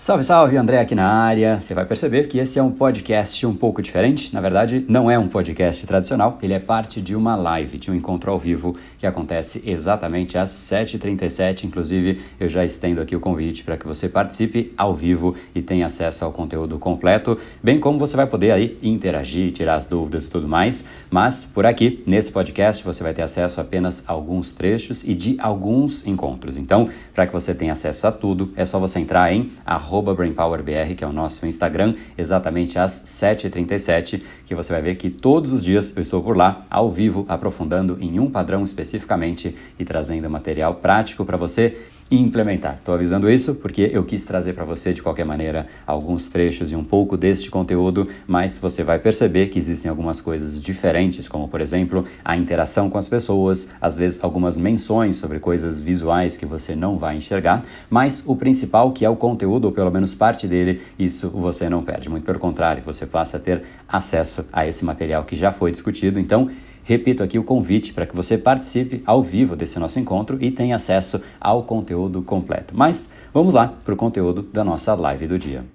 Salve, salve, André aqui na área. Você vai perceber que esse é um podcast um pouco diferente. Na verdade, não é um podcast tradicional, ele é parte de uma live, de um encontro ao vivo que acontece exatamente às 7h37. Inclusive, eu já estendo aqui o convite para que você participe ao vivo e tenha acesso ao conteúdo completo, bem como você vai poder aí interagir, tirar as dúvidas e tudo mais. Mas por aqui, nesse podcast, você vai ter acesso a apenas a alguns trechos e de alguns encontros. Então, para que você tenha acesso a tudo, é só você entrar em BrainPowerBR, que é o nosso Instagram, exatamente às 7h37, que você vai ver que todos os dias eu estou por lá, ao vivo, aprofundando em um padrão especificamente e trazendo material prático para você implementar. Estou avisando isso porque eu quis trazer para você de qualquer maneira alguns trechos e um pouco deste conteúdo, mas você vai perceber que existem algumas coisas diferentes, como por exemplo a interação com as pessoas, às vezes algumas menções sobre coisas visuais que você não vai enxergar, mas o principal que é o conteúdo, ou pelo menos parte dele, isso você não perde. Muito pelo contrário, você passa a ter acesso a esse material que já foi discutido. Então, Repito aqui o convite para que você participe ao vivo desse nosso encontro e tenha acesso ao conteúdo completo. Mas vamos lá para o conteúdo da nossa live do dia.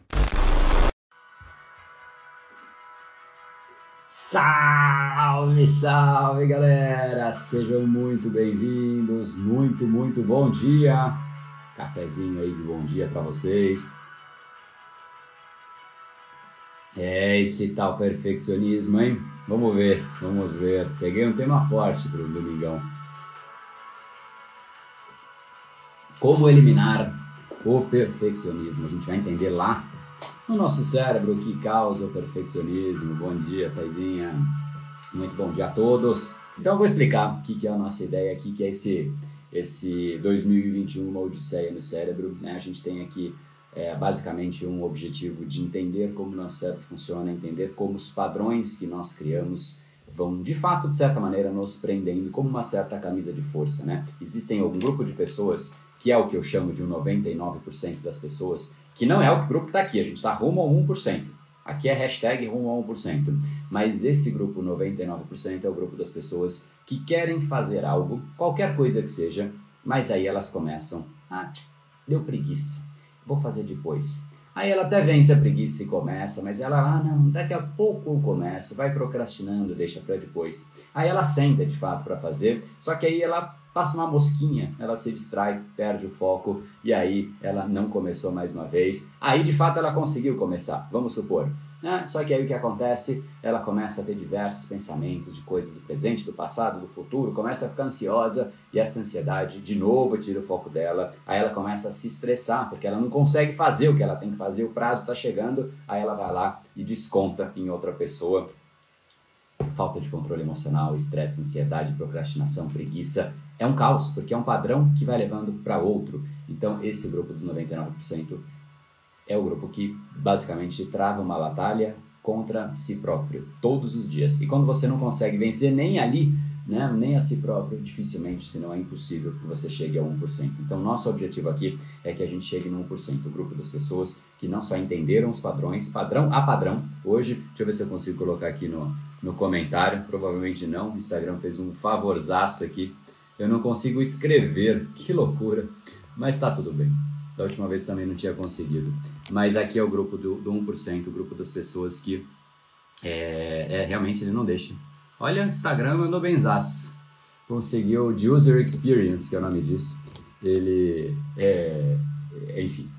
Salve, salve galera! Sejam muito bem-vindos, muito, muito bom dia! Cafezinho aí de bom dia para vocês. É esse tal perfeccionismo, hein? Vamos ver, vamos ver. Peguei um tema forte para o domingão. Como eliminar o perfeccionismo? A gente vai entender lá no nosso cérebro o que causa o perfeccionismo. Bom dia, Taizinha. Muito bom dia a todos. Então eu vou explicar o que é a nossa ideia aqui, que é esse, esse 2021, uma odisseia no cérebro. Né? A gente tem aqui é basicamente um objetivo de entender como nosso cérebro funciona, entender como os padrões que nós criamos vão de fato, de certa maneira, nos prendendo como uma certa camisa de força, né? Existem algum grupo de pessoas, que é o que eu chamo de um 99% das pessoas, que não é o grupo que está aqui, a gente está rumo ao 1%. Aqui é hashtag rumo ao 1%. Mas esse grupo 99% é o grupo das pessoas que querem fazer algo, qualquer coisa que seja, mas aí elas começam a... Deu preguiça vou fazer depois. Aí ela até vence a preguiça e começa, mas ela, ah não, daqui a pouco eu começo, vai procrastinando, deixa para depois. Aí ela senta de fato para fazer, só que aí ela passa uma mosquinha, ela se distrai, perde o foco e aí ela não começou mais uma vez. Aí de fato ela conseguiu começar, vamos supor. Né? Só que aí o que acontece? Ela começa a ter diversos pensamentos de coisas do presente, do passado, do futuro, começa a ficar ansiosa e essa ansiedade de novo tira o foco dela. Aí ela começa a se estressar porque ela não consegue fazer o que ela tem que fazer, o prazo está chegando, aí ela vai lá e desconta em outra pessoa falta de controle emocional, estresse, ansiedade, procrastinação, preguiça. É um caos, porque é um padrão que vai levando para outro. Então, esse grupo dos 99% é o grupo que basicamente trava uma batalha contra si próprio todos os dias. E quando você não consegue vencer nem ali, né, nem a si próprio, dificilmente, se não é impossível que você chegue a 1%. Então, nosso objetivo aqui é que a gente chegue no 1%, o grupo das pessoas que não só entenderam os padrões, padrão a padrão. Hoje, deixa eu ver se eu consigo colocar aqui no, no comentário, provavelmente não, o Instagram fez um favorzaço aqui. Eu não consigo escrever, que loucura, mas tá tudo bem. Da última vez também não tinha conseguido. Mas aqui é o grupo do, do 1%, o grupo das pessoas que é, é realmente ele não deixa Olha, Instagram mandou benzaço. Conseguiu o User Experience, que é o nome disso. Ele é, enfim,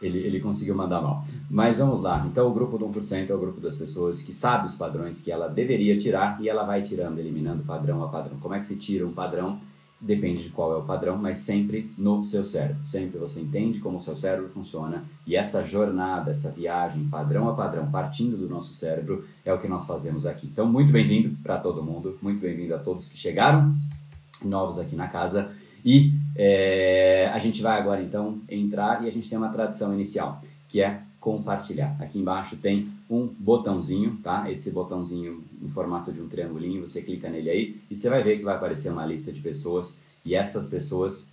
ele, ele conseguiu mandar mal. Mas vamos lá. Então, o grupo do 1% é o grupo das pessoas que sabe os padrões que ela deveria tirar e ela vai tirando, eliminando padrão a padrão. Como é que se tira um padrão? Depende de qual é o padrão, mas sempre no seu cérebro. Sempre você entende como o seu cérebro funciona e essa jornada, essa viagem padrão a padrão, partindo do nosso cérebro, é o que nós fazemos aqui. Então, muito bem-vindo para todo mundo, muito bem-vindo a todos que chegaram, novos aqui na casa. E é, a gente vai agora então entrar e a gente tem uma tradição inicial, que é compartilhar. Aqui embaixo tem um botãozinho, tá? Esse botãozinho em formato de um triangulinho, você clica nele aí e você vai ver que vai aparecer uma lista de pessoas e essas pessoas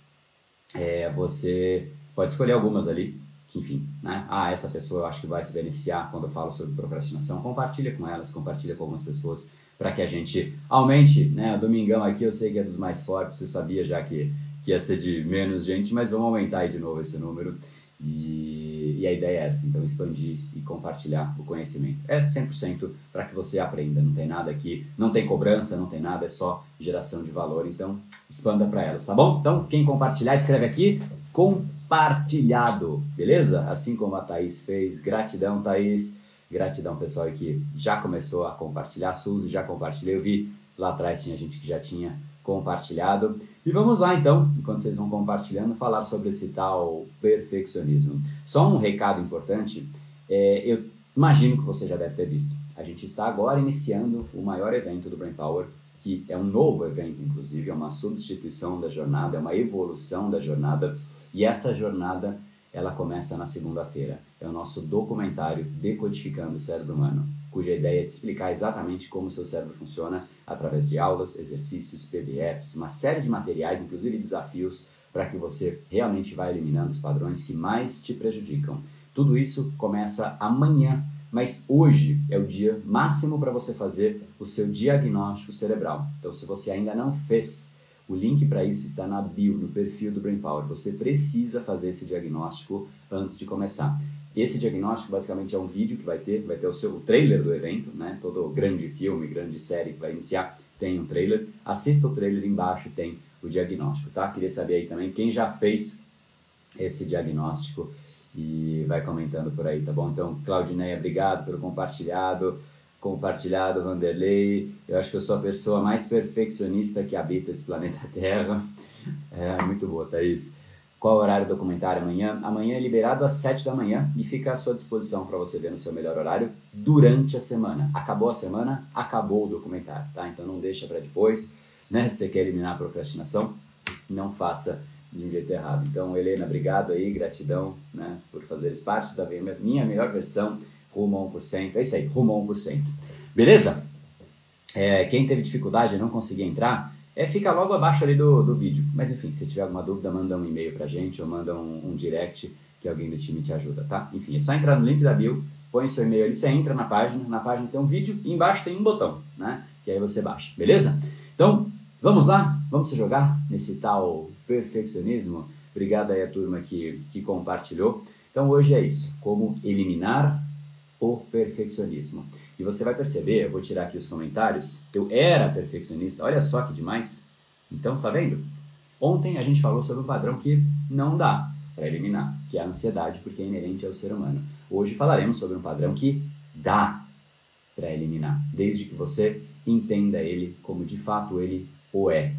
é, você pode escolher algumas ali, que enfim, né? Ah, essa pessoa eu acho que vai se beneficiar quando eu falo sobre procrastinação. Compartilha com elas, compartilha com algumas pessoas para que a gente aumente, né? Domingão aqui eu sei que é dos mais fortes, você sabia já que, que ia ser de menos gente, mas vamos aumentar aí de novo esse número. E, e a ideia é essa, então expandir e compartilhar o conhecimento. É 100% para que você aprenda, não tem nada aqui, não tem cobrança, não tem nada, é só geração de valor, então expanda para elas, tá bom? Então, quem compartilhar, escreve aqui, compartilhado, beleza? Assim como a Thaís fez, gratidão Thaís, gratidão pessoal que já começou a compartilhar, Suzy já compartilhei, eu vi lá atrás tinha gente que já tinha compartilhado. E vamos lá então, enquanto vocês vão compartilhando, falar sobre esse tal perfeccionismo. Só um recado importante, é, eu imagino que você já deve ter visto. A gente está agora iniciando o maior evento do Brain Power, que é um novo evento, inclusive, é uma substituição da jornada, é uma evolução da jornada, e essa jornada ela começa na segunda-feira. É o nosso documentário Decodificando o Cérebro Humano, cuja ideia é de explicar exatamente como o seu cérebro funciona através de aulas, exercícios, PDFs, uma série de materiais, inclusive desafios, para que você realmente vá eliminando os padrões que mais te prejudicam. Tudo isso começa amanhã, mas hoje é o dia máximo para você fazer o seu diagnóstico cerebral. Então, se você ainda não fez, o link para isso está na bio, no perfil do Brain Power. Você precisa fazer esse diagnóstico antes de começar. Esse diagnóstico basicamente é um vídeo que vai ter, vai ter o seu o trailer do evento, né? Todo grande filme, grande série que vai iniciar tem um trailer. Assista o trailer embaixo tem o diagnóstico, tá? Queria saber aí também quem já fez esse diagnóstico e vai comentando por aí, tá bom? Então, Claudineia, obrigado pelo compartilhado, compartilhado, Vanderlei. Eu acho que eu sou a pessoa mais perfeccionista que habita esse planeta Terra. É, muito boa, Thaís. Qual é o horário do documentário amanhã? Amanhã é liberado às 7 da manhã e fica à sua disposição para você ver no seu melhor horário durante a semana. Acabou a semana, acabou o documentário, tá? Então não deixa para depois, né? Se você quer eliminar a procrastinação, não faça de um jeito errado. Então, Helena, obrigado aí, gratidão, né, por fazeres parte da minha melhor versão rumo a 1%. É isso aí, rumo a 1%. Beleza? É, quem teve dificuldade e não conseguir entrar, é, fica logo abaixo ali do, do vídeo. Mas enfim, se tiver alguma dúvida, manda um e-mail pra gente ou manda um, um direct que alguém do time te ajuda, tá? Enfim, é só entrar no link da bio, põe seu e-mail ali, você entra na página, na página tem um vídeo e embaixo tem um botão, né? Que aí você baixa, beleza? Então, vamos lá? Vamos se jogar nesse tal perfeccionismo? Obrigado aí a turma que, que compartilhou. Então hoje é isso, como eliminar o perfeccionismo. E você vai perceber, eu vou tirar aqui os comentários, eu era perfeccionista, olha só que demais. Então, está vendo? Ontem a gente falou sobre um padrão que não dá para eliminar, que é a ansiedade, porque é inerente ao ser humano. Hoje falaremos sobre um padrão que dá para eliminar, desde que você entenda ele como de fato ele o é.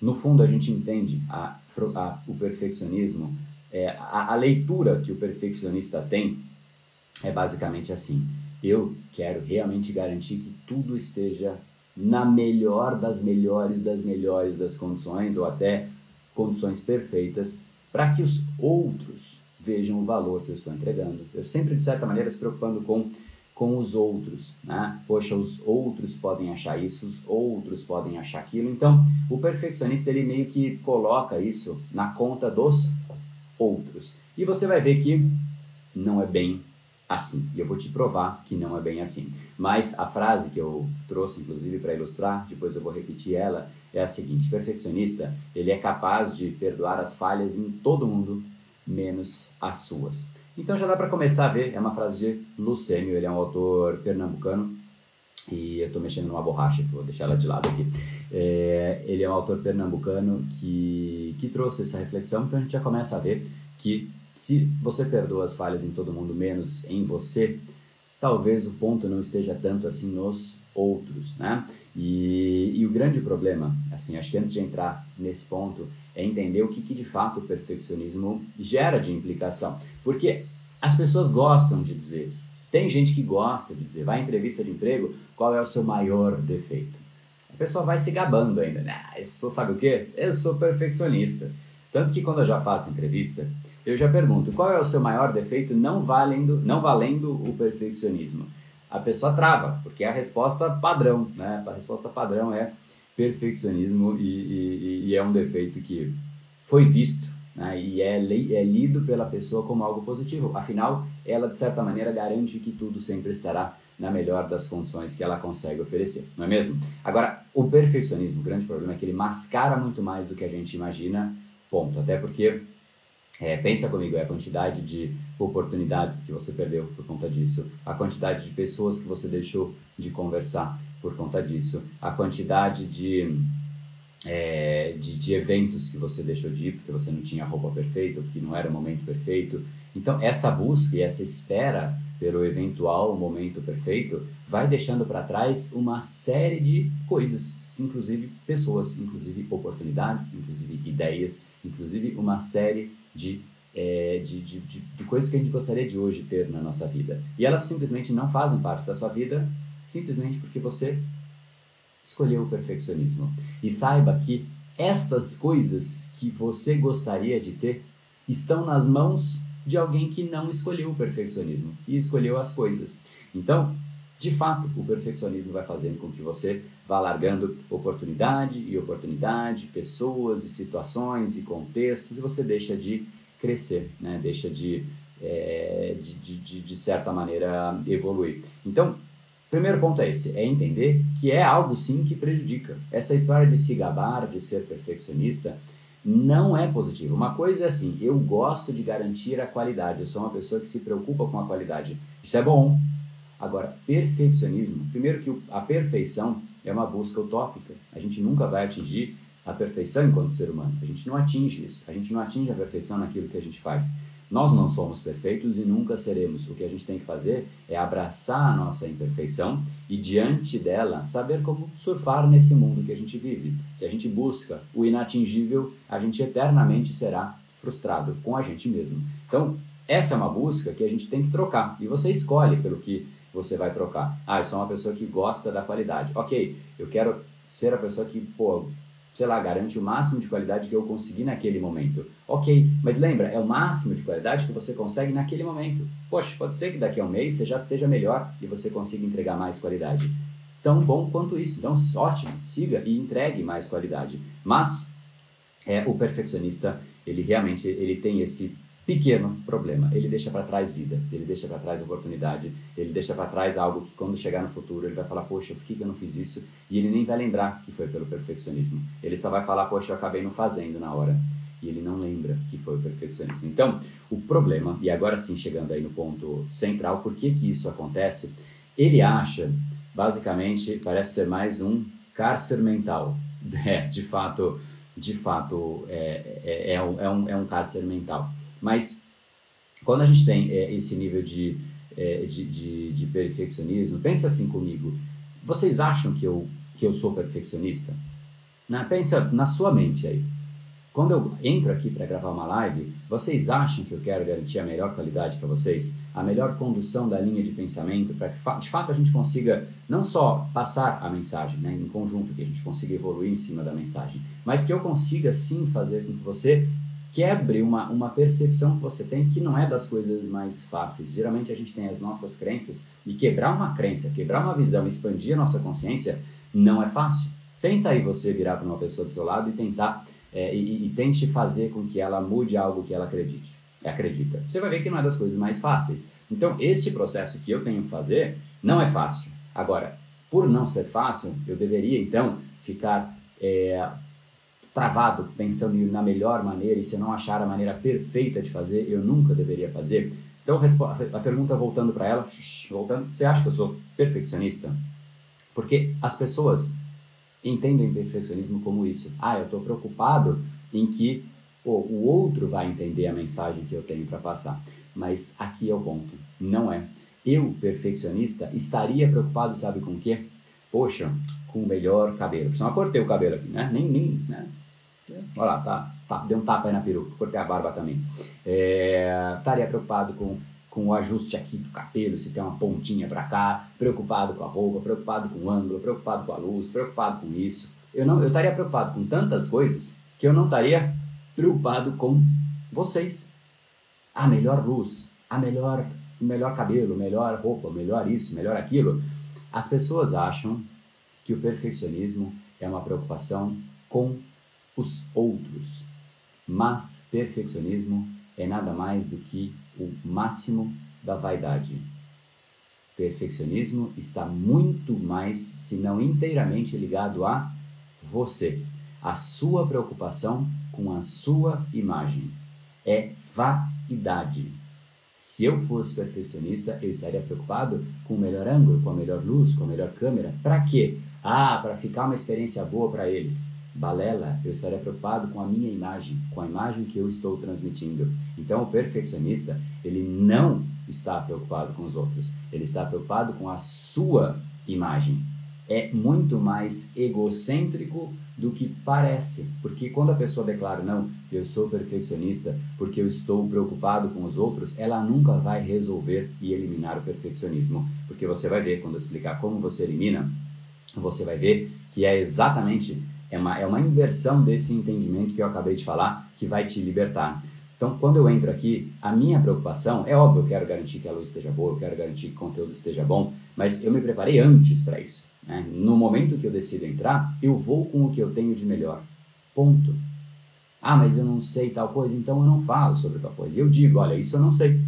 No fundo, a gente entende a, a, o perfeccionismo, é, a, a leitura que o perfeccionista tem é basicamente assim eu quero realmente garantir que tudo esteja na melhor das melhores das melhores das condições ou até condições perfeitas para que os outros vejam o valor que eu estou entregando. Eu sempre, de certa maneira, se preocupando com, com os outros. Né? Poxa, os outros podem achar isso, os outros podem achar aquilo. Então, o perfeccionista ele meio que coloca isso na conta dos outros. E você vai ver que não é bem assim. E eu vou te provar que não é bem assim. Mas a frase que eu trouxe, inclusive, para ilustrar, depois eu vou repetir ela, é a seguinte: perfeccionista, ele é capaz de perdoar as falhas em todo mundo, menos as suas. Então já dá para começar a ver, é uma frase de Lucênio, ele é um autor pernambucano, e eu estou mexendo numa borracha, vou deixar ela de lado aqui. É, ele é um autor pernambucano que, que trouxe essa reflexão, então a gente já começa a ver que se você perdoa as falhas em todo mundo, menos em você, talvez o ponto não esteja tanto assim nos outros, né? E, e o grande problema, assim, acho que antes de entrar nesse ponto, é entender o que, que de fato o perfeccionismo gera de implicação. Porque as pessoas gostam de dizer, tem gente que gosta de dizer, vai em entrevista de emprego, qual é o seu maior defeito? A pessoa vai se gabando ainda, né? Ah, eu sou, sabe o quê? Eu sou perfeccionista. Tanto que quando eu já faço entrevista, eu já pergunto, qual é o seu maior defeito não valendo, não valendo o perfeccionismo? A pessoa trava, porque é a resposta padrão, né? A resposta padrão é perfeccionismo e, e, e é um defeito que foi visto né? e é, é lido pela pessoa como algo positivo. Afinal, ela de certa maneira garante que tudo sempre estará na melhor das condições que ela consegue oferecer, não é mesmo? Agora, o perfeccionismo, o grande problema é que ele mascara muito mais do que a gente imagina, ponto. Até porque é, pensa comigo, é a quantidade de oportunidades que você perdeu por conta disso, a quantidade de pessoas que você deixou de conversar por conta disso, a quantidade de, é, de, de, eventos que você deixou de ir porque você não tinha a roupa perfeita, porque não era o momento perfeito. Então, essa busca e essa espera pelo eventual momento perfeito vai deixando para trás uma série de coisas, inclusive pessoas, inclusive oportunidades, inclusive ideias, inclusive uma série de é, de, de, de, de, coisas que a gente gostaria de hoje ter na nossa vida. E elas simplesmente não fazem parte da sua vida, simplesmente porque você escolheu o perfeccionismo. E saiba que estas coisas que você gostaria de ter estão nas mãos de alguém que não escolheu o perfeccionismo e escolheu as coisas. Então, de fato, o perfeccionismo vai fazendo com que você vá largando oportunidade e oportunidade, pessoas e situações e contextos, e você deixa de crescer, né? deixa de, é, de, de, de, certa maneira, evoluir. Então, primeiro ponto é esse, é entender que é algo sim que prejudica. Essa história de se gabar, de ser perfeccionista, não é positivo. Uma coisa é assim, eu gosto de garantir a qualidade, eu sou uma pessoa que se preocupa com a qualidade. Isso é bom. Agora, perfeccionismo, primeiro que a perfeição é uma busca utópica. A gente nunca vai atingir a perfeição enquanto ser humano. A gente não atinge isso. A gente não atinge a perfeição naquilo que a gente faz. Nós não somos perfeitos e nunca seremos. O que a gente tem que fazer é abraçar a nossa imperfeição e, diante dela, saber como surfar nesse mundo que a gente vive. Se a gente busca o inatingível, a gente eternamente será frustrado com a gente mesmo. Então, essa é uma busca que a gente tem que trocar. E você escolhe pelo que você vai trocar. Ah, eu sou uma pessoa que gosta da qualidade. Ok, eu quero ser a pessoa que, pô, sei lá, garante o máximo de qualidade que eu consegui naquele momento. Ok, mas lembra, é o máximo de qualidade que você consegue naquele momento. Poxa, pode ser que daqui a um mês você já esteja melhor e você consiga entregar mais qualidade. Tão bom quanto isso. Então, ótimo, siga e entregue mais qualidade. Mas é, o perfeccionista, ele realmente ele tem esse pequeno problema. Ele deixa para trás vida, ele deixa para trás oportunidade, ele deixa para trás algo que quando chegar no futuro ele vai falar, poxa, por que, eu não fiz isso? E ele nem vai lembrar que foi pelo perfeccionismo. Ele só vai falar, poxa, eu acabei não fazendo na hora. E ele não lembra que foi o perfeccionismo. Então, o problema, e agora sim chegando aí no ponto central, por que que isso acontece? Ele acha, basicamente, parece ser mais um cárcere mental. É, de fato, de fato, é, é, é, um, é, um, é um cárcere mental. Mas quando a gente tem é, esse nível de, é, de, de, de, perfeccionismo, pensa assim comigo. Vocês acham que eu, que eu sou perfeccionista? Na, pensa na sua mente aí. Quando eu entro aqui para gravar uma live, vocês acham que eu quero garantir a melhor qualidade para vocês? A melhor condução da linha de pensamento para que de fato a gente consiga não só passar a mensagem, né, em conjunto, que a gente consiga evoluir em cima da mensagem, mas que eu consiga sim fazer com que você quebre uma, uma percepção que você tem que não é das coisas mais fáceis. Geralmente a gente tem as nossas crenças e quebrar uma crença, quebrar uma visão, expandir a nossa consciência não é fácil. Tenta aí você virar para uma pessoa do seu lado e tentar é, e, e, tente fazer com que ela mude algo que ela acredite. Acredita. Você vai ver que não é das coisas mais fáceis. Então, este processo que eu tenho que fazer não é fácil. Agora, por não ser fácil, eu deveria então ficar é, travado pensando na melhor maneira e se não achar a maneira perfeita de fazer, eu nunca deveria fazer. Então, a pergunta voltando para ela, voltando, você acha que eu sou perfeccionista? Porque as pessoas entendem perfeccionismo como isso. Ah, eu estou preocupado em que pô, o outro vai entender a mensagem que eu tenho para passar. Mas aqui é o ponto, não é. Eu, perfeccionista, estaria preocupado, sabe com o quê? Poxa, com o melhor cabelo. Por sinal, cortei o cabelo aqui, né? Nem, nem, né? Olha lá, tá, tá, deu um tapa aí na peruca, cortei a barba também. É, estaria preocupado com, com o ajuste aqui do cabelo, se tem uma pontinha para cá, preocupado com a roupa, preocupado com o ângulo, preocupado com a luz, preocupado com isso. Eu não, eu estaria preocupado com tantas coisas que eu não estaria preocupado com vocês. A melhor luz, a melhor, melhor cabelo, melhor roupa, melhor isso, melhor aquilo. As pessoas acham que o perfeccionismo é uma preocupação com os outros. Mas perfeccionismo é nada mais do que o máximo da vaidade. Perfeccionismo está muito mais, se não inteiramente ligado a você, a sua preocupação com a sua imagem. É vaidade. Se eu fosse perfeccionista, eu estaria preocupado com o melhor ângulo, com a melhor luz, com a melhor câmera. Para quê? Ah, para ficar uma experiência boa para eles. Balela, eu estaria preocupado com a minha imagem, com a imagem que eu estou transmitindo. Então, o perfeccionista, ele não está preocupado com os outros, ele está preocupado com a sua imagem. É muito mais egocêntrico do que parece, porque quando a pessoa declara não, eu sou perfeccionista porque eu estou preocupado com os outros, ela nunca vai resolver e eliminar o perfeccionismo, porque você vai ver quando eu explicar como você elimina, você vai ver que é exatamente é uma, é uma inversão desse entendimento que eu acabei de falar que vai te libertar. Então, quando eu entro aqui, a minha preocupação é óbvio, eu quero garantir que a luz esteja boa, eu quero garantir que o conteúdo esteja bom, mas eu me preparei antes para isso. Né? No momento que eu decido entrar, eu vou com o que eu tenho de melhor. Ponto. Ah, mas eu não sei tal coisa, então eu não falo sobre tal coisa. Eu digo, olha, isso eu não sei.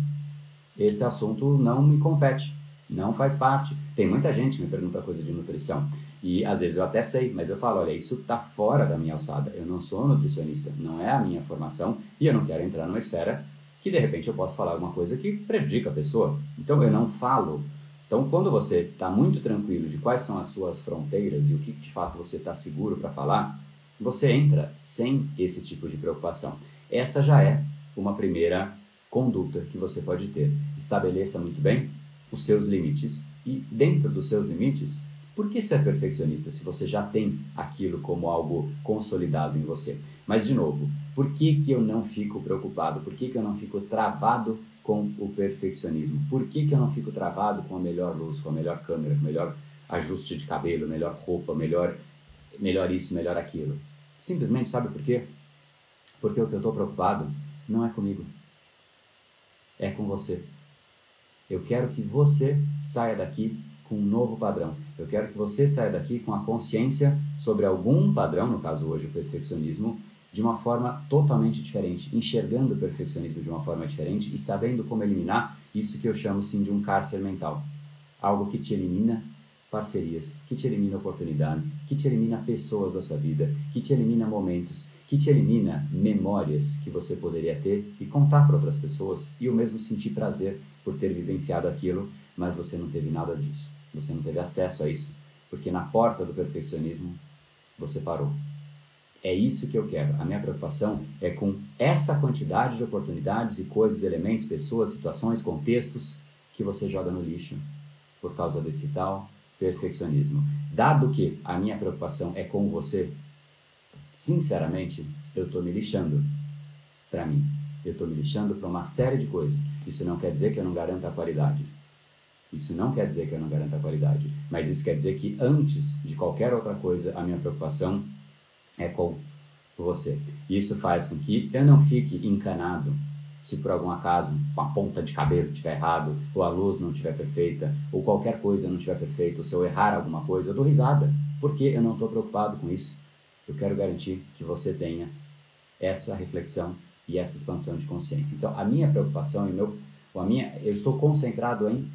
Esse assunto não me compete, não faz parte. Tem muita gente que me pergunta coisa de nutrição. E às vezes eu até sei, mas eu falo, olha, isso está fora da minha alçada. Eu não sou nutricionista, não é a minha formação e eu não quero entrar numa esfera que de repente eu posso falar alguma coisa que prejudica a pessoa. Então eu não falo. Então quando você está muito tranquilo de quais são as suas fronteiras e o que de fato você está seguro para falar, você entra sem esse tipo de preocupação. Essa já é uma primeira conduta que você pode ter. Estabeleça muito bem os seus limites e dentro dos seus limites por que ser perfeccionista se você já tem aquilo como algo consolidado em você? Mas, de novo, por que, que eu não fico preocupado? Por que, que eu não fico travado com o perfeccionismo? Por que, que eu não fico travado com a melhor luz, com a melhor câmera, com o melhor ajuste de cabelo, melhor roupa, melhor, melhor isso, melhor aquilo? Simplesmente, sabe por quê? Porque o que eu estou preocupado não é comigo, é com você. Eu quero que você saia daqui com um novo padrão. Eu quero que você saia daqui com a consciência sobre algum padrão, no caso hoje o perfeccionismo, de uma forma totalmente diferente, enxergando o perfeccionismo de uma forma diferente e sabendo como eliminar isso que eu chamo sim de um cárcere mental. Algo que te elimina parcerias, que te elimina oportunidades, que te elimina pessoas da sua vida, que te elimina momentos, que te elimina memórias que você poderia ter e contar para outras pessoas e o mesmo sentir prazer por ter vivenciado aquilo, mas você não teve nada disso. Você não teve acesso a isso, porque na porta do perfeccionismo você parou. É isso que eu quero. A minha preocupação é com essa quantidade de oportunidades e coisas, elementos, pessoas, situações, contextos que você joga no lixo por causa desse tal perfeccionismo. Dado que a minha preocupação é com você, sinceramente, eu estou me lixando para mim. Eu estou me lixando para uma série de coisas. Isso não quer dizer que eu não garanta a qualidade. Isso não quer dizer que eu não garanta a qualidade, mas isso quer dizer que antes de qualquer outra coisa, a minha preocupação é com você. Isso faz com que eu não fique encanado se por algum acaso a ponta de cabelo estiver errado, ou a luz não estiver perfeita, ou qualquer coisa não estiver perfeita, ou se eu errar alguma coisa, eu dou risada, porque eu não estou preocupado com isso. Eu quero garantir que você tenha essa reflexão e essa expansão de consciência. Então, a minha preocupação e meu, a minha, eu estou concentrado em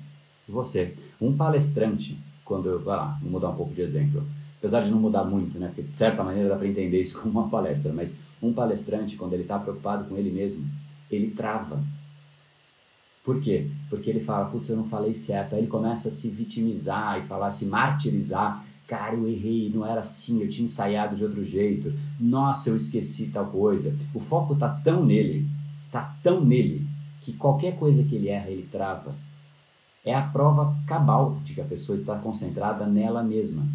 você. Um palestrante, quando vai vou mudar um pouco de exemplo, apesar de não mudar muito, né, porque de certa maneira dá para entender isso como uma palestra, mas um palestrante, quando ele está preocupado com ele mesmo, ele trava. Por quê? Porque ele fala, putz, eu não falei certo. Aí ele começa a se vitimizar e falar, se martirizar. Cara, eu errei, não era assim, eu tinha ensaiado de outro jeito. Nossa, eu esqueci tal coisa. O foco tá tão nele, tá tão nele, que qualquer coisa que ele erra, ele trava é a prova cabal de que a pessoa está concentrada nela mesma.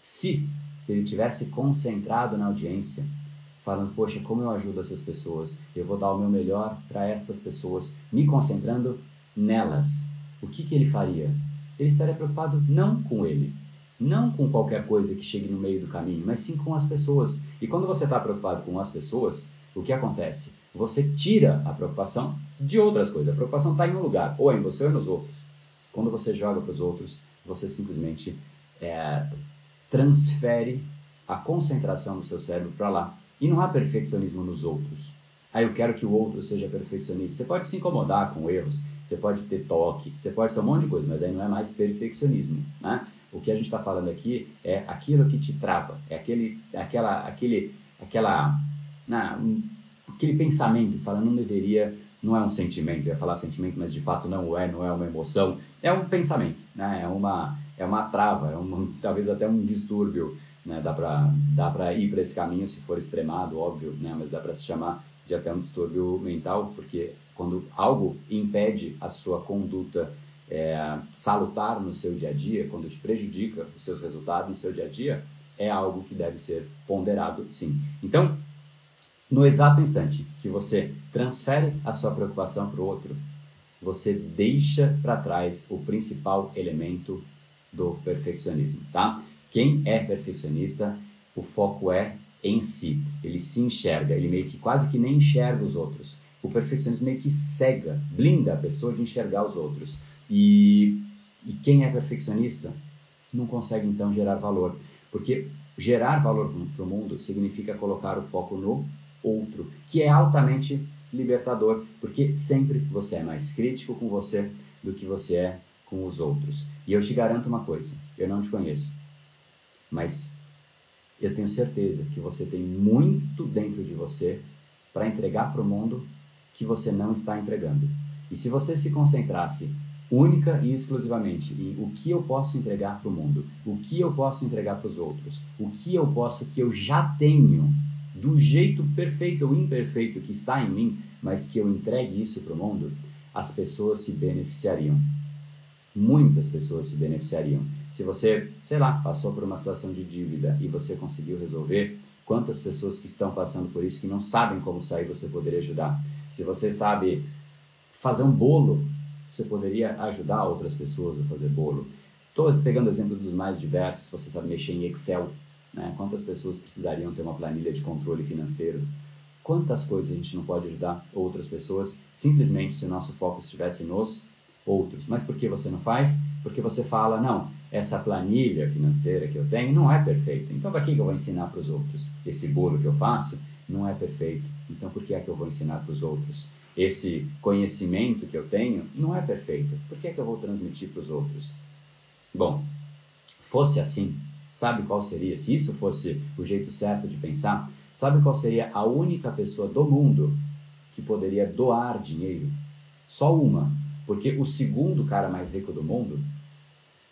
Se ele tivesse concentrado na audiência, falando, poxa, como eu ajudo essas pessoas, eu vou dar o meu melhor para estas pessoas, me concentrando nelas, o que, que ele faria? Ele estaria preocupado não com ele, não com qualquer coisa que chegue no meio do caminho, mas sim com as pessoas. E quando você está preocupado com as pessoas, o que acontece? Você tira a preocupação de outras coisas. A preocupação está em um lugar, ou é em você ou é nos outros. Quando você joga para os outros, você simplesmente é, transfere a concentração do seu cérebro para lá. E não há perfeccionismo nos outros. Ah, eu quero que o outro seja perfeccionista. Você pode se incomodar com erros, você pode ter toque, você pode ter um monte de coisa, mas aí não é mais perfeccionismo. Né? O que a gente está falando aqui é aquilo que te trava, é aquele, aquela, aquele, aquela, na, aquele pensamento que fala, não deveria não é um sentimento, eu ia falar sentimento, mas de fato não é, não é uma emoção, é um pensamento, né? é, uma, é uma trava, é uma, talvez até um distúrbio, né? dá para dá pra ir para esse caminho se for extremado, óbvio, né? mas dá para se chamar de até um distúrbio mental, porque quando algo impede a sua conduta é, salutar no seu dia a dia, quando te prejudica os seus resultados no seu dia a dia, é algo que deve ser ponderado sim. Então, no exato instante que você transfere a sua preocupação para o outro, você deixa para trás o principal elemento do perfeccionismo, tá? Quem é perfeccionista, o foco é em si. Ele se enxerga, ele meio que quase que nem enxerga os outros. O perfeccionismo meio que cega, blinda a pessoa de enxergar os outros. E, e quem é perfeccionista não consegue então gerar valor, porque gerar valor para o mundo significa colocar o foco no outro, que é altamente libertador, porque sempre você é mais crítico com você do que você é com os outros. E eu te garanto uma coisa: eu não te conheço, mas eu tenho certeza que você tem muito dentro de você para entregar para o mundo que você não está entregando. E se você se concentrasse única e exclusivamente em o que eu posso entregar para o mundo, o que eu posso entregar para os outros, o que eu posso que eu já tenho do jeito perfeito ou imperfeito que está em mim, mas que eu entregue isso para o mundo, as pessoas se beneficiariam. Muitas pessoas se beneficiariam. Se você, sei lá, passou por uma situação de dívida e você conseguiu resolver, quantas pessoas que estão passando por isso que não sabem como sair você poderia ajudar? Se você sabe fazer um bolo, você poderia ajudar outras pessoas a fazer bolo. Estou pegando exemplos dos mais diversos, você sabe mexer em Excel, né? Quantas pessoas precisariam ter uma planilha de controle financeiro? Quantas coisas a gente não pode ajudar outras pessoas simplesmente se o nosso foco estivesse nos outros? Mas por que você não faz? Porque você fala, não, essa planilha financeira que eu tenho não é perfeita. Então, para que eu vou ensinar para os outros? Esse bolo que eu faço não é perfeito. Então, por que é que eu vou ensinar para os outros? Esse conhecimento que eu tenho não é perfeito. Por que é que eu vou transmitir para os outros? Bom, fosse assim, Sabe qual seria? Se isso fosse o jeito certo de pensar, sabe qual seria a única pessoa do mundo que poderia doar dinheiro? Só uma. Porque o segundo cara mais rico do mundo,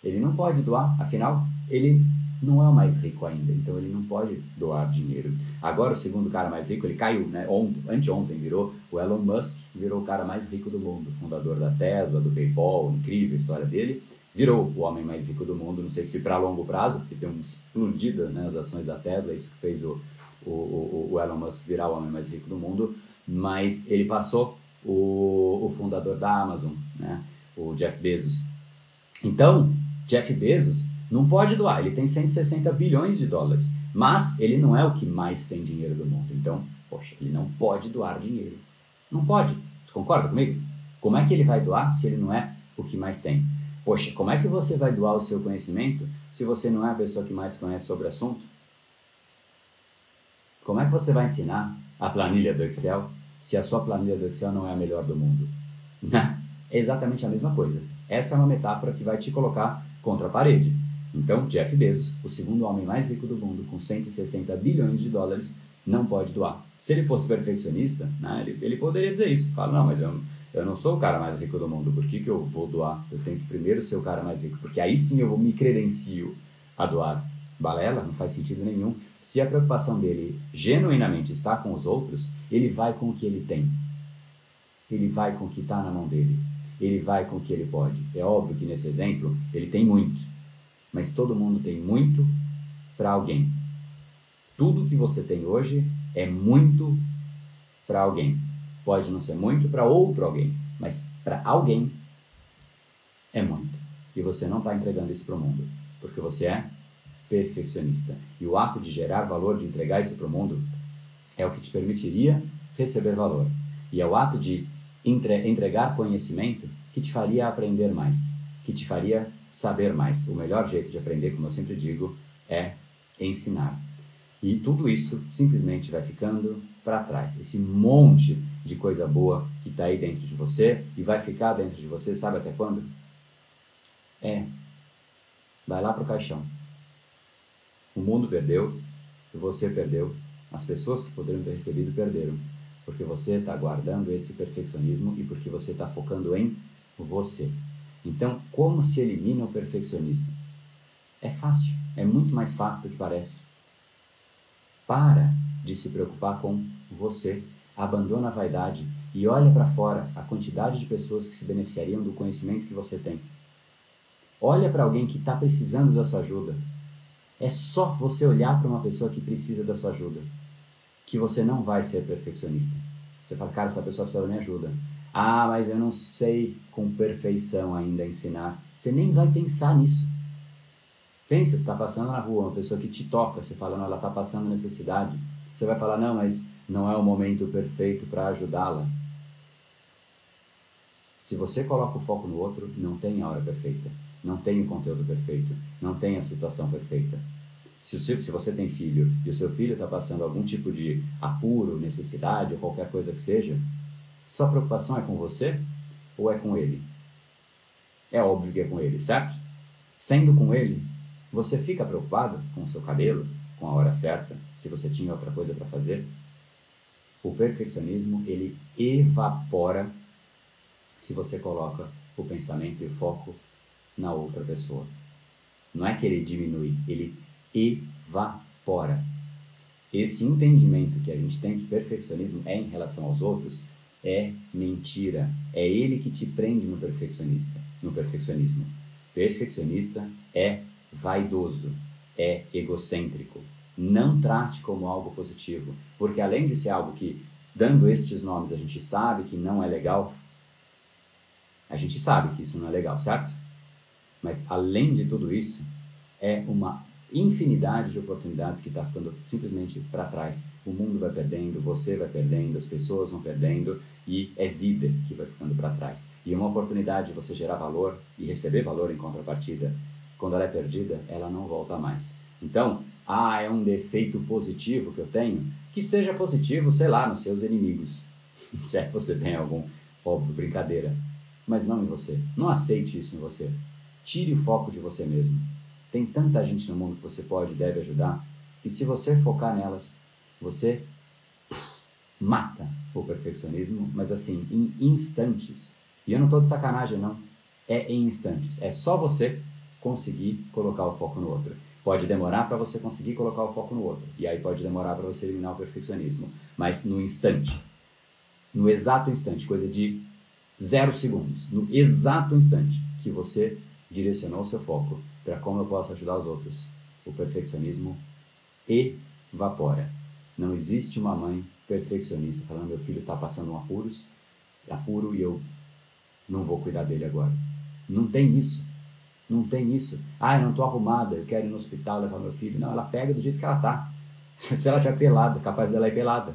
ele não pode doar, afinal, ele não é o mais rico ainda, então ele não pode doar dinheiro. Agora o segundo cara mais rico, ele caiu, né? Ontem, anteontem virou o Elon Musk, virou o cara mais rico do mundo, fundador da Tesla, do PayPal, incrível a história dele virou o homem mais rico do mundo, não sei se para longo prazo, porque tem uma explodida né, as ações da Tesla, isso que fez o, o, o, Elon Musk virar o homem mais rico do mundo, mas ele passou o, o fundador da Amazon, né, o Jeff Bezos. Então, Jeff Bezos não pode doar, ele tem 160 bilhões de dólares, mas ele não é o que mais tem dinheiro do mundo, então, poxa, ele não pode doar dinheiro. Não pode. Você concorda comigo? Como é que ele vai doar se ele não é o que mais tem? Poxa, como é que você vai doar o seu conhecimento se você não é a pessoa que mais conhece sobre o assunto? Como é que você vai ensinar a planilha do Excel se a sua planilha do Excel não é a melhor do mundo? é exatamente a mesma coisa. Essa é uma metáfora que vai te colocar contra a parede. Então, Jeff Bezos, o segundo homem mais rico do mundo, com 160 bilhões de dólares, não pode doar. Se ele fosse perfeccionista, né, ele, ele poderia dizer isso. Fala, não, mas eu, eu não sou o cara mais rico do mundo, por que, que eu vou doar? Eu tenho que primeiro ser o cara mais rico, porque aí sim eu vou me credencio a doar. Balela, não faz sentido nenhum. Se a preocupação dele genuinamente está com os outros, ele vai com o que ele tem. Ele vai com o que está na mão dele. Ele vai com o que ele pode. É óbvio que nesse exemplo ele tem muito, mas todo mundo tem muito para alguém. Tudo que você tem hoje é muito para alguém. Pode não ser muito para outro alguém, mas para alguém é muito. E você não está entregando isso para o mundo, porque você é perfeccionista. E o ato de gerar valor, de entregar isso para o mundo, é o que te permitiria receber valor. E é o ato de entre, entregar conhecimento que te faria aprender mais, que te faria saber mais. O melhor jeito de aprender, como eu sempre digo, é ensinar. E tudo isso simplesmente vai ficando para trás. Esse monte de coisa boa que está aí dentro de você e vai ficar dentro de você, sabe até quando? É, vai lá para o caixão. O mundo perdeu, você perdeu, as pessoas que poderiam ter recebido perderam. Porque você está guardando esse perfeccionismo e porque você está focando em você. Então, como se elimina o perfeccionismo? É fácil, é muito mais fácil do que parece. Para de se preocupar com você, abandona a vaidade e olha para fora a quantidade de pessoas que se beneficiariam do conhecimento que você tem. Olha para alguém que está precisando da sua ajuda. É só você olhar para uma pessoa que precisa da sua ajuda que você não vai ser perfeccionista. Você fala, cara, essa pessoa precisa da minha ajuda. Ah, mas eu não sei com perfeição ainda ensinar. Você nem vai pensar nisso. Pensa, está passando na rua, uma pessoa que te toca, você fala, não, ela está passando necessidade. Você vai falar, não, mas não é o momento perfeito para ajudá-la. Se você coloca o foco no outro, não tem a hora perfeita, não tem o conteúdo perfeito, não tem a situação perfeita. Se, seu, se você tem filho e o seu filho está passando algum tipo de apuro, necessidade ou qualquer coisa que seja, sua preocupação é com você ou é com ele? É óbvio que é com ele, certo? Sendo com ele, você fica preocupado com o seu cabelo, com a hora certa, se você tinha outra coisa para fazer? O perfeccionismo, ele evapora se você coloca o pensamento e o foco na outra pessoa. Não é que ele diminui, ele evapora. Esse entendimento que a gente tem que perfeccionismo é em relação aos outros é mentira. É ele que te prende no perfeccionista, no perfeccionismo. Perfeccionista é vaidoso, é egocêntrico. Não trate como algo positivo, porque além de ser algo que, dando estes nomes, a gente sabe que não é legal, a gente sabe que isso não é legal, certo? Mas além de tudo isso, é uma infinidade de oportunidades que está ficando simplesmente para trás. O mundo vai perdendo, você vai perdendo, as pessoas vão perdendo e é vida que vai ficando para trás. E uma oportunidade de você gerar valor e receber valor em contrapartida, quando ela é perdida, ela não volta mais. Então, ah, é um defeito positivo que eu tenho? Que seja positivo, sei lá, nos seus inimigos. Se é que você tem algum, óbvio, brincadeira. Mas não em você. Não aceite isso em você. Tire o foco de você mesmo. Tem tanta gente no mundo que você pode e deve ajudar, que se você focar nelas, você mata o perfeccionismo, mas assim, em instantes. E eu não estou de sacanagem, não. É em instantes. É só você conseguir colocar o foco no outro. Pode demorar para você conseguir colocar o foco no outro. E aí pode demorar para você eliminar o perfeccionismo. Mas no instante, no exato instante, coisa de zero segundos, no exato instante que você direcionou seu foco para como eu posso ajudar os outros. O perfeccionismo evapora. Não existe uma mãe perfeccionista falando meu filho está passando um apuros, apuro e eu não vou cuidar dele agora. Não tem isso. Não tem isso. Ah, eu não estou arrumada, eu quero ir no hospital levar meu filho. Não, ela pega do jeito que ela está. Se ela estiver pelada, capaz dela ir pelada.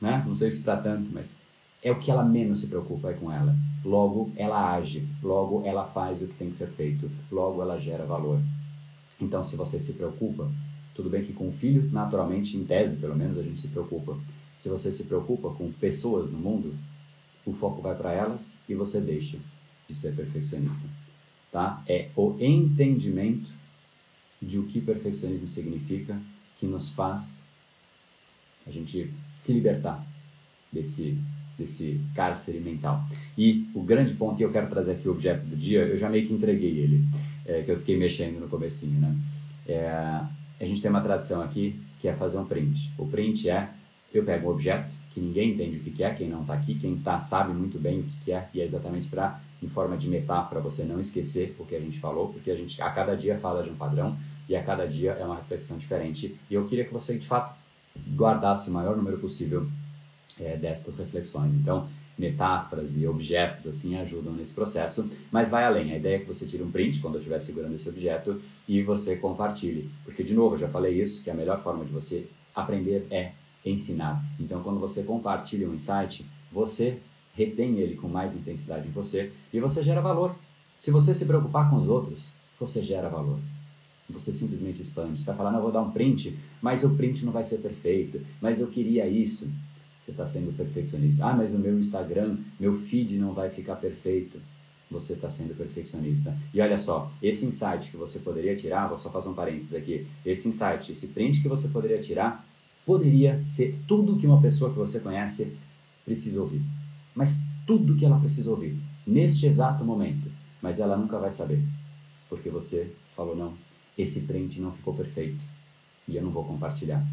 Né? Não sei se para tanto, mas é o que ela menos se preocupa é com ela. Logo, ela age, logo, ela faz o que tem que ser feito, logo, ela gera valor. Então, se você se preocupa, tudo bem que com o filho, naturalmente, em tese, pelo menos, a gente se preocupa. Se você se preocupa com pessoas no mundo, o foco vai para elas e você deixa de ser perfeccionista. Tá? É o entendimento de o que perfeccionismo significa que nos faz a gente se libertar desse desse cárcere mental. E o grande ponto que eu quero trazer aqui, o objeto do dia, eu já meio que entreguei ele, é, que eu fiquei mexendo no comecinho, né? É, a gente tem uma tradição aqui que é fazer um print. O print é, eu pego um objeto que ninguém entende o que é, quem não está aqui, quem está sabe muito bem o que é, e é exatamente para, em forma de metáfora, você não esquecer o que a gente falou, porque a gente a cada dia fala de um padrão e a cada dia é uma reflexão diferente. E eu queria que você, de fato, guardasse o maior número possível é, destas reflexões. Então, metáforas e objetos assim ajudam nesse processo, mas vai além. A ideia é que você tire um print quando eu estiver segurando esse objeto e você compartilhe, porque de novo, eu já falei isso, que a melhor forma de você aprender é ensinar. Então, quando você compartilha um insight, você retém ele com mais intensidade em você e você gera valor. Se você se preocupar com os outros, você gera valor. Você simplesmente expande. Você vai falar, não, eu vou dar um print, mas o print não vai ser perfeito, mas eu queria isso. Você está sendo perfeccionista. Ah, mas o meu Instagram, meu feed não vai ficar perfeito. Você está sendo perfeccionista. E olha só, esse insight que você poderia tirar, vou só fazer um parênteses aqui. Esse insight, esse print que você poderia tirar, poderia ser tudo que uma pessoa que você conhece precisa ouvir. Mas tudo que ela precisa ouvir, neste exato momento, mas ela nunca vai saber, porque você falou não, esse print não ficou perfeito e eu não vou compartilhar.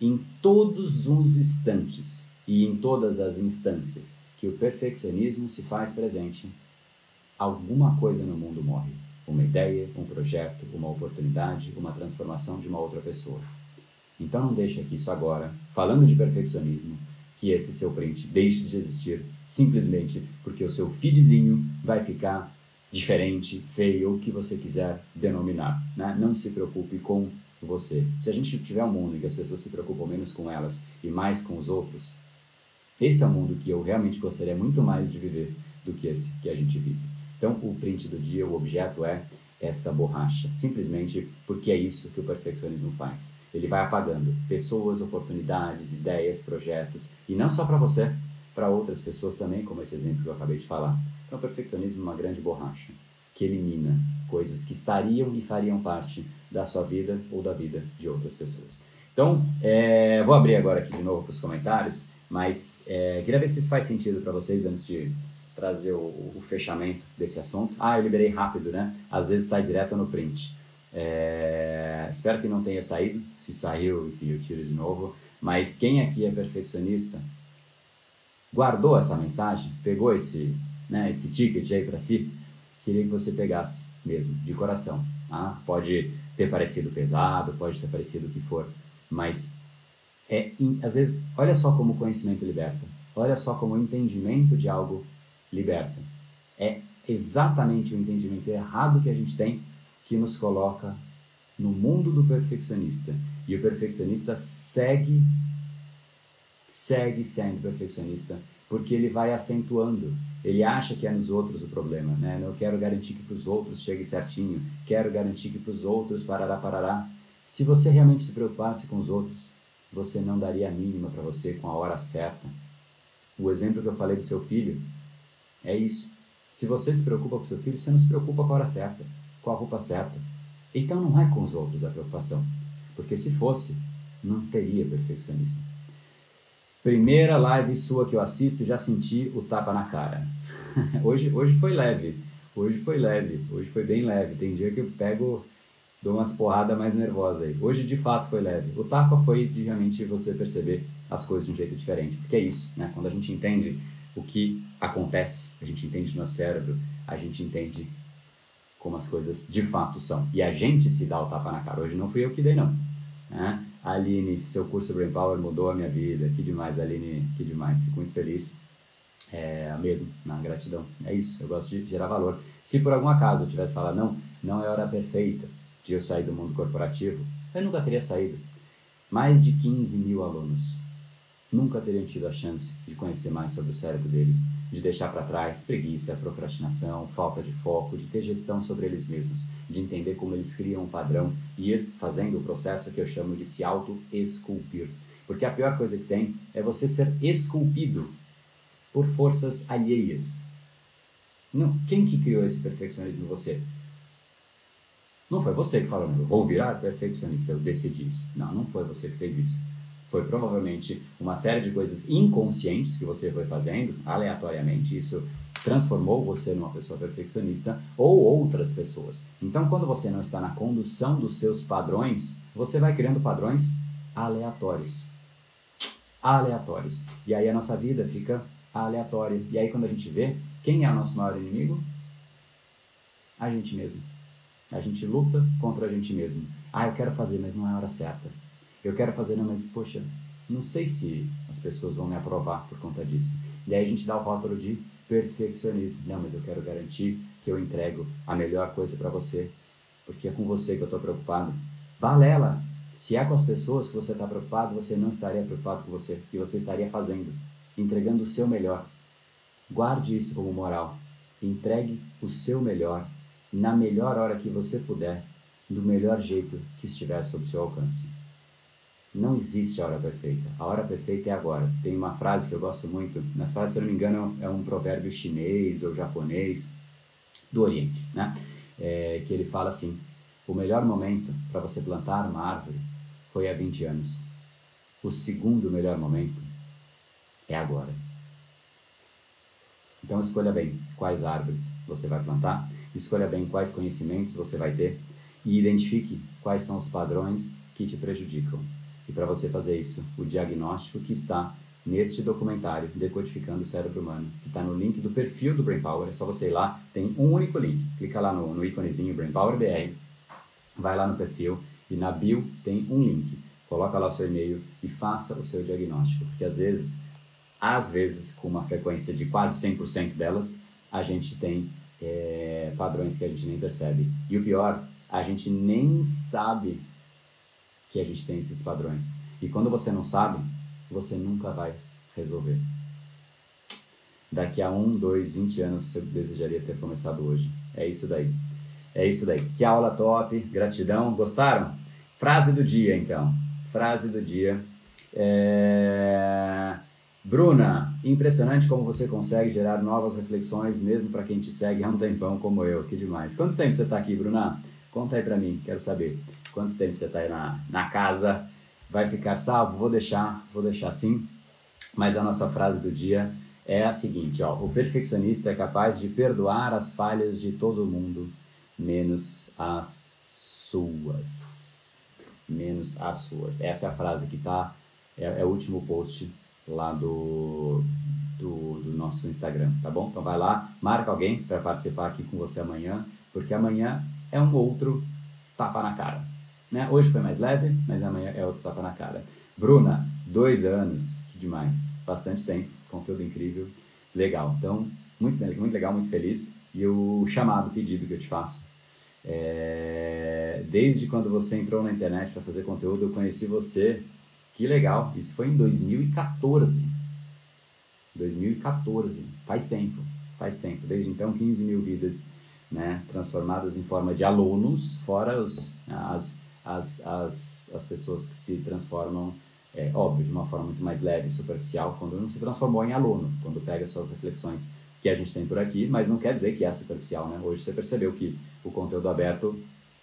Em todos os instantes e em todas as instâncias que o perfeccionismo se faz presente, alguma coisa no mundo morre. Uma ideia, um projeto, uma oportunidade, uma transformação de uma outra pessoa. Então não deixa que isso agora, falando de perfeccionismo, que esse seu print deixe de existir simplesmente porque o seu feedzinho vai ficar diferente, feio, o que você quiser denominar. Né? Não se preocupe com você. Se a gente tiver um mundo em que as pessoas se preocupam menos com elas e mais com os outros, esse é o mundo que eu realmente gostaria muito mais de viver do que esse que a gente vive. Então, o print do dia, o objeto é esta borracha, simplesmente porque é isso que o perfeccionismo faz. Ele vai apagando pessoas, oportunidades, ideias, projetos, e não só para você, para outras pessoas também, como esse exemplo que eu acabei de falar. Então, o perfeccionismo é uma grande borracha que elimina coisas que estariam e fariam parte da sua vida ou da vida de outras pessoas. Então, é, vou abrir agora aqui de novo para os comentários, mas é, queria ver se isso faz sentido para vocês antes de trazer o, o, fechamento desse assunto. Ah, eu liberei rápido, né? Às vezes sai direto no print. É, espero que não tenha saído. Se saiu, enfim, eu tiro de novo. Mas quem aqui é perfeccionista, guardou essa mensagem, pegou esse, né, esse ticket aí para si, queria que você pegasse mesmo, de coração. Tá? Pode ter parecido pesado, pode ter parecido o que for, mas é, às vezes, olha só como o conhecimento liberta. Olha só como o entendimento de algo liberta. É exatamente o entendimento errado que a gente tem que nos coloca no mundo do perfeccionista. E o perfeccionista segue, segue sendo perfeccionista, porque ele vai acentuando. Ele acha que é nos outros o problema, né? Eu quero garantir que para os outros chegue certinho, quero garantir que para os outros parará, parará. Se você realmente se preocupasse com os outros, você não daria a mínima para você com a hora certa. O exemplo que eu falei do seu filho é isso. Se você se preocupa com seu filho, você não se preocupa com a hora certa, com a roupa certa. Então não é com os outros a preocupação, porque se fosse, não teria perfeccionismo. Primeira live sua que eu assisto, já senti o tapa na cara. hoje, hoje foi leve, hoje foi leve, hoje foi bem leve. Tem dia que eu pego, dou umas porradas mais nervosas aí. Hoje de fato foi leve. O tapa foi de realmente você perceber as coisas de um jeito diferente, porque é isso, né? Quando a gente entende o que acontece, a gente entende no nosso cérebro, a gente entende como as coisas de fato são. E a gente se dá o tapa na cara. Hoje não fui eu que dei, não. Né? Aline, seu curso Brain Power mudou a minha vida. Que demais, Aline, que demais. Fico muito feliz. É, mesmo, na gratidão. É isso, eu gosto de gerar valor. Se por algum acaso eu tivesse falado, não, não é hora perfeita de eu sair do mundo corporativo, eu nunca teria saído. Mais de 15 mil alunos nunca teriam tido a chance de conhecer mais sobre o cérebro deles, de deixar para trás preguiça, procrastinação, falta de foco, de ter gestão sobre eles mesmos, de entender como eles criam um padrão e ir fazendo o processo que eu chamo de se auto-esculpir. Porque a pior coisa que tem é você ser esculpido por forças alheias. Não, quem que criou esse perfeccionismo em você? Não foi você que falou, eu vou virar perfeccionista, eu decidi isso. Não, não foi você que fez isso foi provavelmente uma série de coisas inconscientes que você foi fazendo aleatoriamente. Isso transformou você numa pessoa perfeccionista ou outras pessoas. Então, quando você não está na condução dos seus padrões, você vai criando padrões aleatórios. Aleatórios. E aí a nossa vida fica aleatória. E aí, quando a gente vê, quem é o nosso maior inimigo? A gente mesmo. A gente luta contra a gente mesmo. Ah, eu quero fazer, mas não é a hora certa eu quero fazer, não, mas poxa, não sei se as pessoas vão me aprovar por conta disso. E aí a gente dá o rótulo de perfeccionismo. Não, mas eu quero garantir que eu entrego a melhor coisa para você, porque é com você que eu estou preocupado. Balela! Se é com as pessoas que você está preocupado, você não estaria preocupado com você, e você estaria fazendo, entregando o seu melhor. Guarde isso como moral. Entregue o seu melhor, na melhor hora que você puder, do melhor jeito que estiver sob seu alcance. Não existe a hora perfeita. A hora perfeita é agora. Tem uma frase que eu gosto muito. Nas frases, se eu não me engano, é um provérbio chinês ou japonês do Oriente, né? É, que ele fala assim: o melhor momento para você plantar uma árvore foi há 20 anos. O segundo melhor momento é agora. Então escolha bem quais árvores você vai plantar, escolha bem quais conhecimentos você vai ter e identifique quais são os padrões que te prejudicam. E para você fazer isso, o diagnóstico que está neste documentário Decodificando o Cérebro Humano, que está no link do perfil do Brain Power, é só você ir lá, tem um único link, clica lá no, no íconezinho Brain Power BR, vai lá no perfil e na bio tem um link. Coloca lá o seu e-mail e faça o seu diagnóstico, porque às vezes, às vezes com uma frequência de quase 100% delas, a gente tem é, padrões que a gente nem percebe. E o pior, a gente nem sabe que a gente tem esses padrões. E quando você não sabe, você nunca vai resolver. Daqui a um, dois, vinte anos você desejaria ter começado hoje. É isso daí. É isso daí. Que aula top, gratidão. Gostaram? Frase do dia, então. Frase do dia. É... Bruna, impressionante como você consegue gerar novas reflexões, mesmo para quem te segue há um tempão como eu. Que demais. Quanto tempo você está aqui, Bruna? Conta aí para mim, quero saber. Quanto tempo você está aí na, na casa? Vai ficar salvo? Vou deixar, vou deixar sim. Mas a nossa frase do dia é a seguinte, ó. O perfeccionista é capaz de perdoar as falhas de todo mundo, menos as suas. Menos as suas. Essa é a frase que tá, é, é o último post lá do, do, do, nosso Instagram, tá bom? Então vai lá, marca alguém para participar aqui com você amanhã, porque amanhã é um outro tapa na cara. Né? Hoje foi mais leve, mas amanhã é outro tapa na cara. Bruna, dois anos, que demais, bastante tempo, conteúdo incrível, legal. Então, muito, muito legal, muito feliz. E o chamado, pedido que eu te faço. É... Desde quando você entrou na internet para fazer conteúdo, eu conheci você. Que legal, isso foi em 2014. 2014, faz tempo, faz tempo. Desde então, 15 mil vidas né, transformadas em forma de alunos, fora os, as, as, as, as pessoas que se transformam, é, óbvio, de uma forma muito mais leve superficial, quando não se transformou em aluno, quando pega suas reflexões que a gente tem por aqui, mas não quer dizer que é superficial, né? Hoje você percebeu que o conteúdo aberto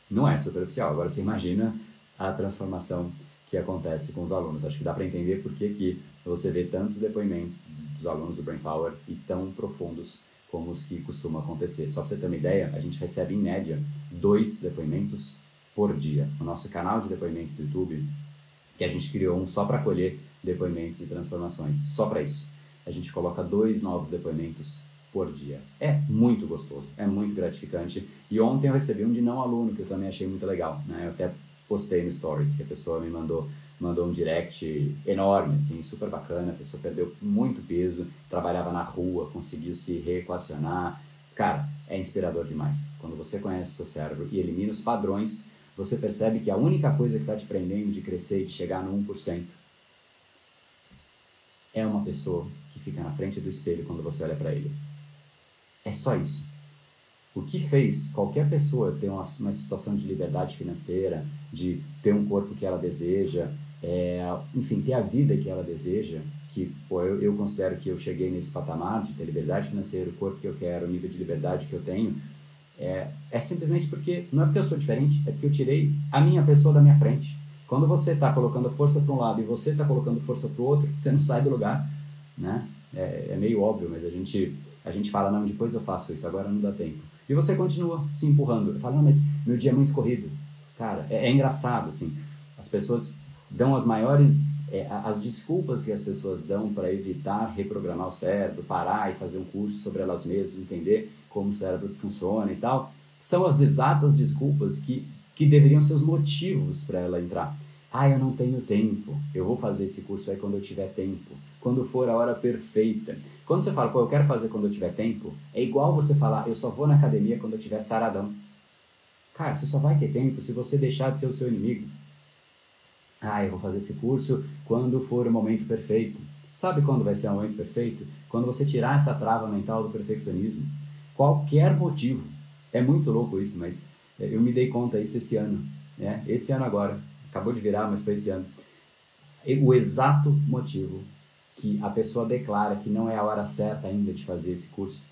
não é superficial, agora você imagina a transformação que acontece com os alunos. Acho que dá para entender por que, que você vê tantos depoimentos dos alunos do Brain Power e tão profundos como os que costumam acontecer. Só para você ter uma ideia, a gente recebe em média dois depoimentos por dia. O nosso canal de depoimento do YouTube, que a gente criou um só para colher depoimentos e transformações, só para isso. A gente coloca dois novos depoimentos por dia. É muito gostoso, é muito gratificante. E ontem eu recebi um de não aluno que eu também achei muito legal. Né? Eu até postei no Stories que a pessoa me mandou mandou um direct enorme, assim, super bacana. A pessoa perdeu muito peso, trabalhava na rua, conseguiu se reequacionar. Cara, é inspirador demais. Quando você conhece o seu cérebro e elimina os padrões, você percebe que a única coisa que está te prendendo de crescer e de chegar no 1% é uma pessoa que fica na frente do espelho quando você olha para ele. É só isso. O que fez qualquer pessoa ter uma, uma situação de liberdade financeira, de ter um corpo que ela deseja, é, enfim, ter a vida que ela deseja, que pô, eu, eu, considero que eu cheguei nesse patamar de ter liberdade financeira, o corpo que eu quero, o nível de liberdade que eu tenho, é, é simplesmente porque, não é porque eu sou diferente, é porque eu tirei a minha pessoa da minha frente. Quando você está colocando força para um lado e você está colocando força para o outro, você não sai do lugar, né? É, é, meio óbvio, mas a gente, a gente fala, não, depois eu faço isso, agora não dá tempo. E você continua se empurrando. Eu falo, não, mas meu dia é muito corrido. Cara, é, é engraçado, assim. As pessoas dão as maiores é, as desculpas que as pessoas dão para evitar reprogramar o cérebro, parar e fazer um curso sobre elas mesmas, entender como o cérebro funciona e tal, são as exatas desculpas que, que deveriam ser os motivos para ela entrar. Ah, eu não tenho tempo. Eu vou fazer esse curso aí quando eu tiver tempo. Quando for a hora perfeita. Quando você fala, pô, eu quero fazer quando eu tiver tempo, é igual você falar, eu só vou na academia quando eu tiver saradão. Cara, você só vai ter tempo se você deixar de ser o seu inimigo. Ah, eu vou fazer esse curso quando for o momento perfeito. Sabe quando vai ser o momento perfeito? Quando você tirar essa trava mental do perfeccionismo. Qualquer motivo. É muito louco isso, mas é, eu me dei conta disso esse ano. Né? Esse ano agora. Acabou de virar, mas foi esse ano. O exato motivo que a pessoa declara que não é a hora certa ainda de fazer esse curso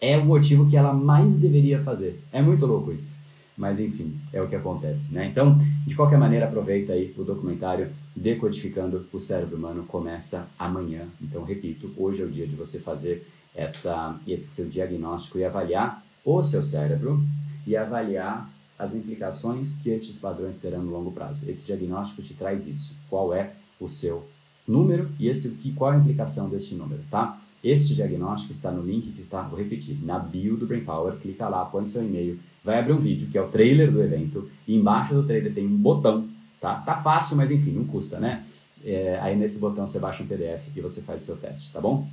é o motivo que ela mais deveria fazer. É muito louco isso. Mas enfim, é o que acontece, né? Então, de qualquer maneira, aproveita aí o documentário Decodificando o Cérebro Humano começa amanhã. Então, repito, hoje é o dia de você fazer essa, esse seu diagnóstico e avaliar o seu cérebro e avaliar as implicações que estes padrões terão no longo prazo. Esse diagnóstico te traz isso. Qual é o seu número e esse, que, qual a implicação deste número, tá? Este diagnóstico está no link que está, vou repetir, na bio do Brain Power. Clica lá, põe seu e-mail, vai abrir um vídeo que é o trailer do evento e embaixo do trailer tem um botão, tá? Tá fácil, mas enfim, não custa, né? É, aí nesse botão você baixa um PDF e você faz o seu teste, tá bom?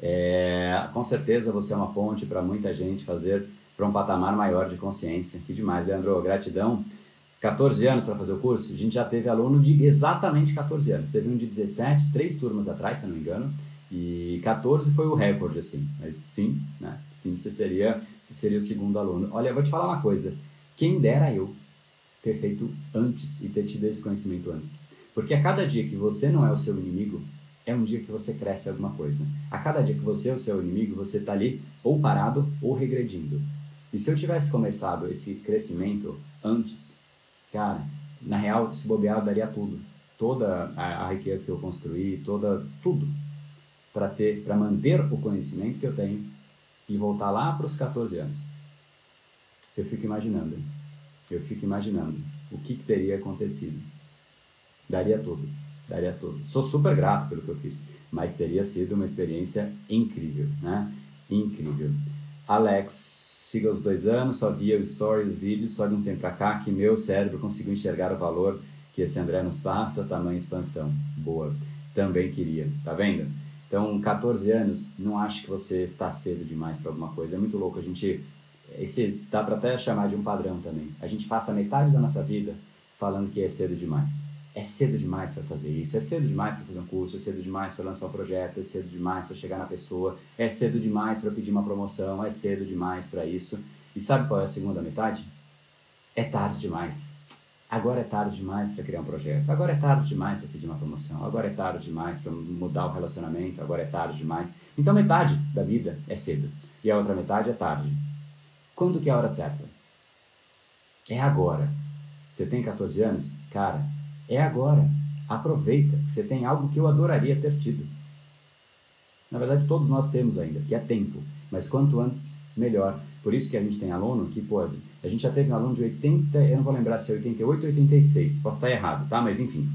É, com certeza você é uma ponte para muita gente fazer para um patamar maior de consciência. Que demais, Leandro, gratidão. 14 anos para fazer o curso, a gente já teve aluno de exatamente 14 anos. Teve um de 17, três turmas atrás, se não me engano, e 14 foi o recorde, assim. Mas sim, né? Sim, você seria, você seria o segundo aluno. Olha, eu vou te falar uma coisa. Quem dera eu ter feito antes e ter tido esse conhecimento antes. Porque a cada dia que você não é o seu inimigo, é um dia que você cresce alguma coisa. A cada dia que você é o seu inimigo, você está ali ou parado ou regredindo. E se eu tivesse começado esse crescimento antes, cara, na real, se bobear, eu daria tudo. Toda a, a riqueza que eu construí, toda, tudo. Para ter, para manter o conhecimento que eu tenho e voltar lá para os 14 anos. Eu fico imaginando, eu fico imaginando o que, que teria acontecido. Daria tudo, daria tudo. Sou super grato pelo que eu fiz, mas teria sido uma experiência incrível, né? Incrível. Alex, siga os dois anos, só via os stories, os vídeos, só de um tempo para cá que meu cérebro conseguiu enxergar o valor que esse André nos passa, tamanho expansão. Boa. Também queria, tá vendo? Então, 14 anos, não acho que você tá cedo demais para alguma coisa. É muito louco. A gente, esse dá para até chamar de um padrão também. A gente passa metade da nossa vida falando que é cedo demais. É cedo demais para fazer isso, é cedo demais para fazer um curso, é cedo demais para lançar um projeto, é cedo demais para chegar na pessoa, é cedo demais para pedir uma promoção, é cedo demais para isso. E sabe qual é a segunda metade? É tarde demais. Agora é tarde demais para criar um projeto. Agora é tarde demais para pedir uma promoção. Agora é tarde demais para mudar o relacionamento. Agora é tarde demais. Então metade da vida é cedo e a outra metade é tarde. Quando que é a hora certa? É agora. Você tem 14 anos? Cara, é agora. Aproveita. Você tem algo que eu adoraria ter tido. Na verdade, todos nós temos ainda, que é tempo. Mas quanto antes, melhor. Por isso que a gente tem aluno que pode. A gente já teve um aluno de 80, eu não vou lembrar se é 88 ou 86, posso estar errado, tá? Mas enfim.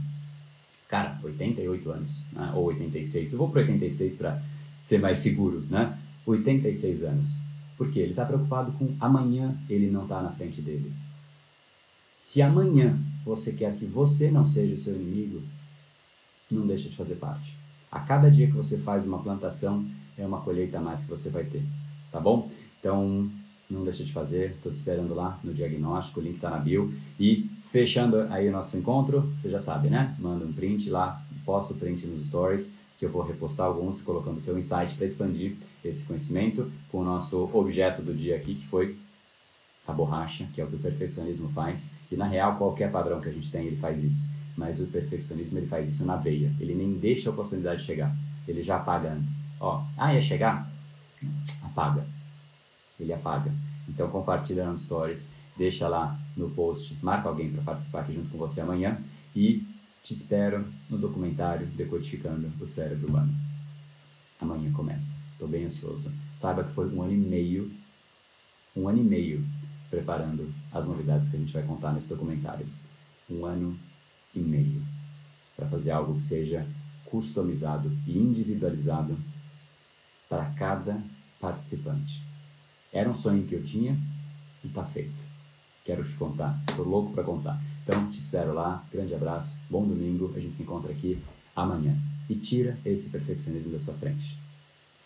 Cara, 88 anos, né? ou 86. Eu vou para 86 para ser mais seguro, né? 86 anos. Por quê? Ele está preocupado com amanhã ele não está na frente dele. Se amanhã você quer que você não seja o seu inimigo, não deixa de fazer parte. A cada dia que você faz uma plantação, é uma colheita a mais que você vai ter, tá bom? Então, não deixa de fazer, estou te esperando lá no diagnóstico, o link está na bio. E fechando aí o nosso encontro, você já sabe, né? Manda um print lá, posta o print nos stories, que eu vou repostar alguns, colocando o seu insight para expandir esse conhecimento com o nosso objeto do dia aqui, que foi a borracha, que é o que o perfeccionismo faz. E na real, qualquer padrão que a gente tem, ele faz isso. Mas o perfeccionismo, ele faz isso na veia. Ele nem deixa a oportunidade chegar. Ele já apaga antes. Ó, ah, ia chegar? Apaga. Ele apaga. Então compartilha nos stories, deixa lá no post, marca alguém para participar aqui junto com você amanhã e te espero no documentário Decodificando o Cérebro Humano. Amanhã começa. Estou bem ansioso. Saiba que foi um ano e meio, um ano e meio preparando as novidades que a gente vai contar nesse documentário. Um ano e meio para fazer algo que seja customizado e individualizado para cada participante. Era um sonho que eu tinha e está feito. Quero te contar, estou louco para contar. Então te espero lá, grande abraço, bom domingo, a gente se encontra aqui amanhã. E tira esse perfeccionismo da sua frente.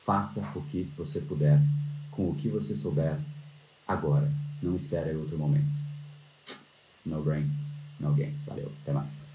Faça o que você puder, com o que você souber, agora. Não espere outro momento. No brain, no game. Valeu, até mais.